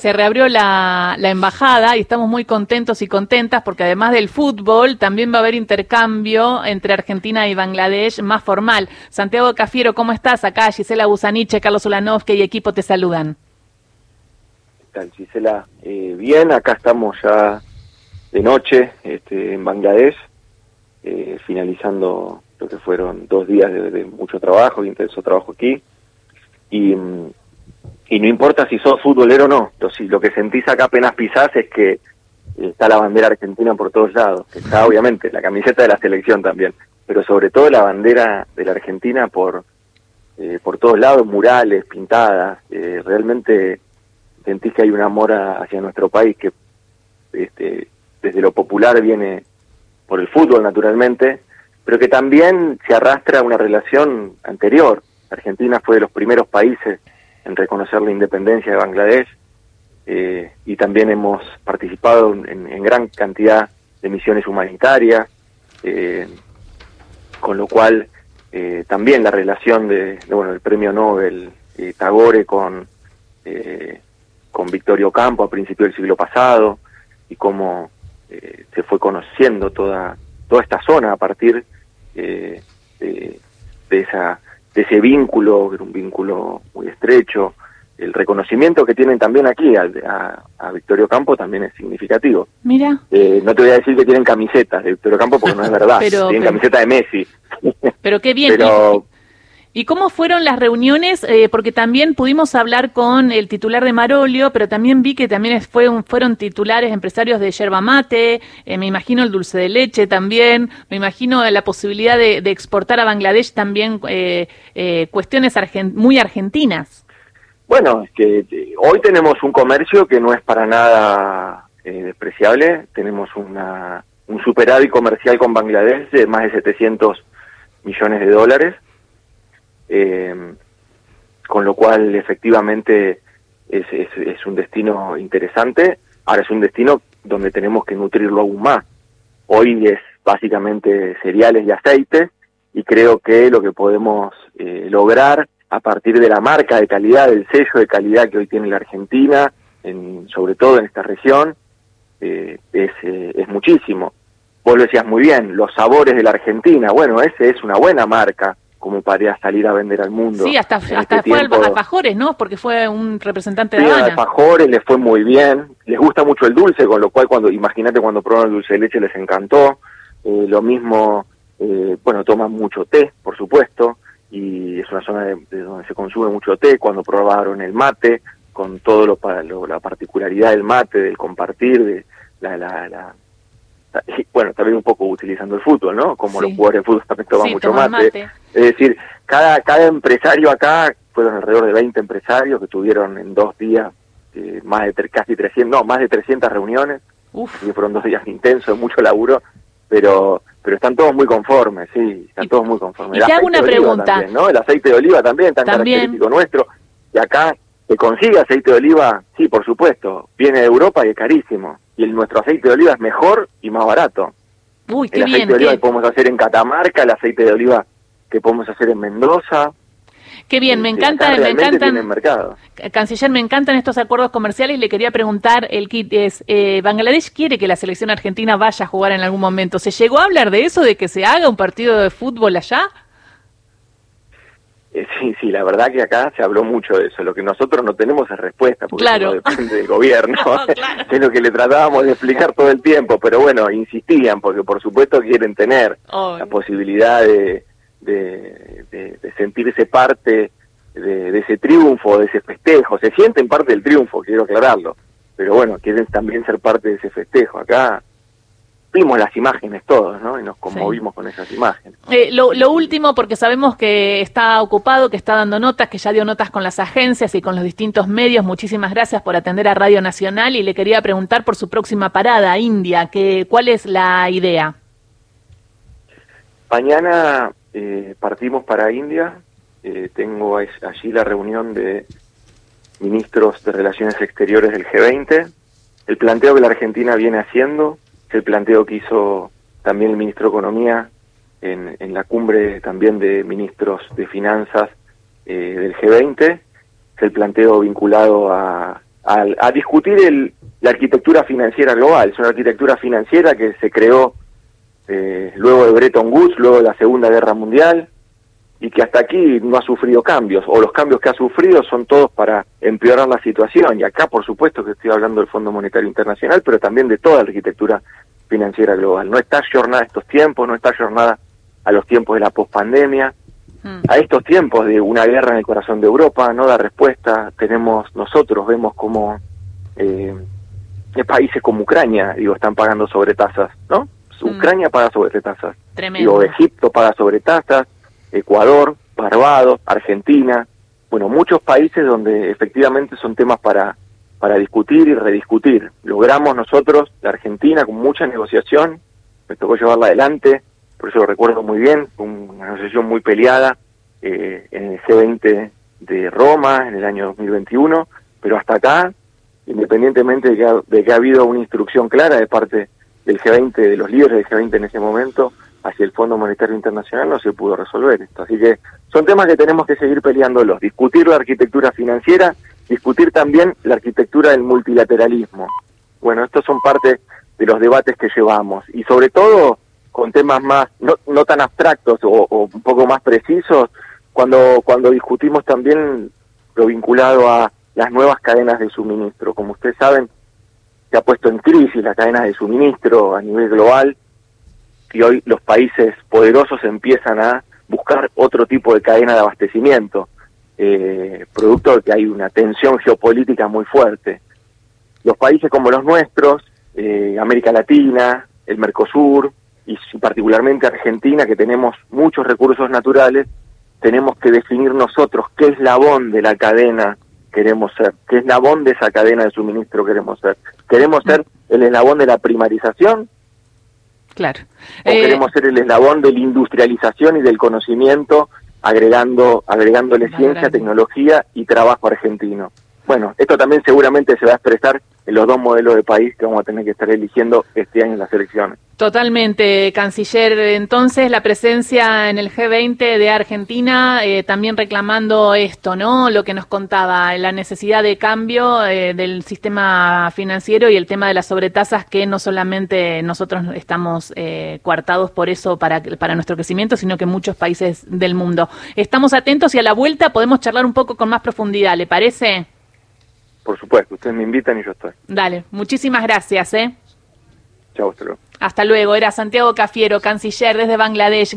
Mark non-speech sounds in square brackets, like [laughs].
Se reabrió la, la, embajada y estamos muy contentos y contentas porque además del fútbol también va a haber intercambio entre Argentina y Bangladesh más formal. Santiago Cafiero, ¿cómo estás? Acá Gisela Busaniche, Carlos Ulanovsky y equipo te saludan. ¿Qué tal Gisela? Eh, bien, acá estamos ya de noche este, en Bangladesh, eh, finalizando lo que fueron dos días de, mucho trabajo, intenso trabajo aquí. Y mm, y no importa si sos futbolero o no, si, lo que sentís acá apenas pisás es que está la bandera argentina por todos lados, está obviamente la camiseta de la selección también, pero sobre todo la bandera de la Argentina por, eh, por todos lados, murales, pintadas, eh, realmente sentís que hay un amor hacia nuestro país que este, desde lo popular viene por el fútbol naturalmente, pero que también se arrastra una relación anterior. Argentina fue de los primeros países en reconocer la independencia de Bangladesh eh, y también hemos participado en, en, gran cantidad de misiones humanitarias, eh, con lo cual eh, también la relación de, bueno el premio Nobel Tagore con con Victorio Campo a principios del siglo pasado y cómo se fue conociendo toda toda esta zona a partir de, de esa de ese vínculo, que era un vínculo muy estrecho. El reconocimiento que tienen también aquí a, a, a Victorio Campo también es significativo. Mira. Eh, no te voy a decir que tienen camisetas de Victorio Campo porque no es [laughs] verdad. pero, tienen pero, camiseta de Messi. Pero qué bien. pero, ¿Y cómo fueron las reuniones? Eh, porque también pudimos hablar con el titular de Marolio, pero también vi que también fue fueron titulares empresarios de yerba mate, eh, me imagino el dulce de leche también, me imagino la posibilidad de, exportar a Bangladesh también eh, eh cuestiones muy argentinas. Bueno, es que eh, hoy tenemos un comercio que no es para nada despreciable, tenemos una, un superávit comercial con Bangladesh de más de 700 millones de dólares, eh, con lo cual efectivamente es, es, un destino interesante. Ahora es un destino donde tenemos que nutrirlo aún más. Hoy es básicamente cereales y aceites y creo que lo que podemos eh, lograr a partir de la marca de calidad, del sello de calidad que hoy tiene la Argentina, en, sobre todo en esta región, eh, es, eh, es muchísimo. Vos lo decías muy bien, los sabores de la Argentina, bueno, ese es una buena marca, como para salir a vender al mundo. Sí, hasta, hasta este fue tiempo, Alfajores, ¿no? Porque fue un representante sí, de Habana. Alfajores les fue muy bien, les gusta mucho el dulce, con lo cual cuando imagínate cuando probaron el dulce de leche les encantó. Eh, lo mismo, eh, bueno, toman mucho té, por supuesto, y es una zona de, de, donde se consume mucho té. Cuando probaron el mate, con todo lo, lo la particularidad del mate, del compartir, de la, la, la bueno, también un poco utilizando el fútbol, ¿no? Como sí. los jugadores de fútbol también toman sí, mucho mate. mate. Es decir, cada, cada empresario acá, fueron alrededor de 20 empresarios que tuvieron en dos días eh, más de casi 300, no, más de 300 reuniones, Uf. y fueron dos días [laughs] intensos, mucho laburo, pero pero están todos muy conformes, sí, están y, todos muy conformes. Y te hago una pregunta. También, ¿no? El aceite de oliva también, tan también. característico nuestro, y acá se consigue aceite de oliva, sí, por supuesto, viene de Europa y es carísimo y el, nuestro aceite de oliva es mejor y más barato. Uy, qué el aceite bien, de oliva qué... que podemos hacer en Catamarca, el aceite de oliva que podemos hacer en Mendoza. Qué bien, me encanta, me encantan, canciller, me encantan estos acuerdos comerciales. Le quería preguntar, el kit es, eh, Bangladesh quiere que la selección argentina vaya a jugar en algún momento. ¿Se llegó a hablar de eso, de que se haga un partido de fútbol allá? Eh, sí, sí, la verdad que acá se habló mucho de eso. Lo que nosotros no tenemos es respuesta, porque claro. no depende del gobierno. [laughs] no, claro. es lo que le tratábamos de explicar todo el tiempo, pero bueno, insistían, porque por supuesto quieren tener oh. la posibilidad de, de, de, de sentirse parte de, de, ese triunfo, de ese festejo. Se sienten parte del triunfo, quiero aclararlo, pero bueno, quieren también ser parte de ese festejo. Acá vimos las imágenes todos, ¿no? Y nos conmovimos sí. con esas imágenes. Eh, lo, lo, último, porque sabemos que está ocupado, que está dando notas, que ya dio notas con las agencias y con los distintos medios. Muchísimas gracias por atender a Radio Nacional y le quería preguntar por su próxima parada, India, que, ¿cuál es la idea? Mañana eh, partimos para India. Eh, tengo allí la reunión de ministros de Relaciones Exteriores del G20. El planteo que la Argentina viene haciendo el planteo que hizo también el ministro de Economía en, la cumbre también de ministros de Finanzas eh, del G20, es el planteo vinculado a, a, discutir el, la arquitectura financiera global. Es una arquitectura financiera que se creó eh, luego de Bretton Woods, luego de la Segunda Guerra Mundial, y que hasta aquí no ha sufrido cambios, o los cambios que ha sufrido son todos para empeorar la situación. Y acá, por supuesto, que estoy hablando del Fondo Monetario Internacional, pero también de toda la arquitectura financiera global. No está jornada a estos tiempos, no está jornada a los tiempos de la pospandemia, hmm. a estos tiempos de una guerra en el corazón de Europa, no da respuesta. Tenemos, nosotros vemos como eh, países como Ucrania, digo, están pagando sobretasas, ¿no? Hmm. Ucrania paga sobretasas. Tremendo. Digo, Egipto paga sobretasas Ecuador, Barbados, Argentina, bueno, muchos países donde efectivamente son temas para, para discutir y rediscutir. Logramos nosotros, la Argentina, con mucha negociación, me tocó llevarla adelante, por eso lo recuerdo muy bien, una negociación muy peleada eh, en el G20 de Roma en el año 2021, pero hasta acá, independientemente de que, ha, de que ha habido una instrucción clara de parte del G20, de los líderes del G20 en ese momento, hacia el Fondo Monetario Internacional no se pudo resolver esto. Así que son temas que tenemos que seguir peleándolos, discutir la arquitectura financiera, discutir también la arquitectura del multilateralismo. Bueno, estos son parte de los debates que llevamos y sobre todo con temas más no, no tan abstractos o, un poco más precisos cuando cuando discutimos también lo vinculado a las nuevas cadenas de suministro. Como ustedes saben, se ha puesto en crisis las cadenas de suministro a nivel global y hoy los países poderosos empiezan a buscar otro tipo de cadena de abastecimiento, eh, producto de que hay una tensión geopolítica muy fuerte. Los países como los nuestros, eh, América Latina, el Mercosur y particularmente Argentina, que tenemos muchos recursos naturales, tenemos que definir nosotros qué eslabón de la cadena queremos ser, qué eslabón de esa cadena de suministro queremos ser. ¿Queremos ser el eslabón de la primarización Claro. O eh, queremos ser el eslabón de la industrialización y del conocimiento, agregando, agregándole ciencia, tecnología y trabajo argentino. Bueno, esto también seguramente se va a expresar en los dos modelos de país que vamos a tener que estar eligiendo este año en las elecciones. Totalmente, canciller. Entonces, la presencia en el G20 de Argentina eh, también reclamando esto, ¿no? Lo que nos contaba, la necesidad de cambio eh, del sistema financiero y el tema de las sobretasas que no solamente nosotros estamos eh, coartados por eso para, para nuestro crecimiento, sino que muchos países del mundo. Estamos atentos y a la vuelta podemos charlar un poco con más profundidad, ¿le parece? Por supuesto, ustedes me invitan y yo estoy. Dale, muchísimas gracias, ¿eh? Chao, hasta hasta luego. Era Santiago Cafiero, canciller desde Bangladesh.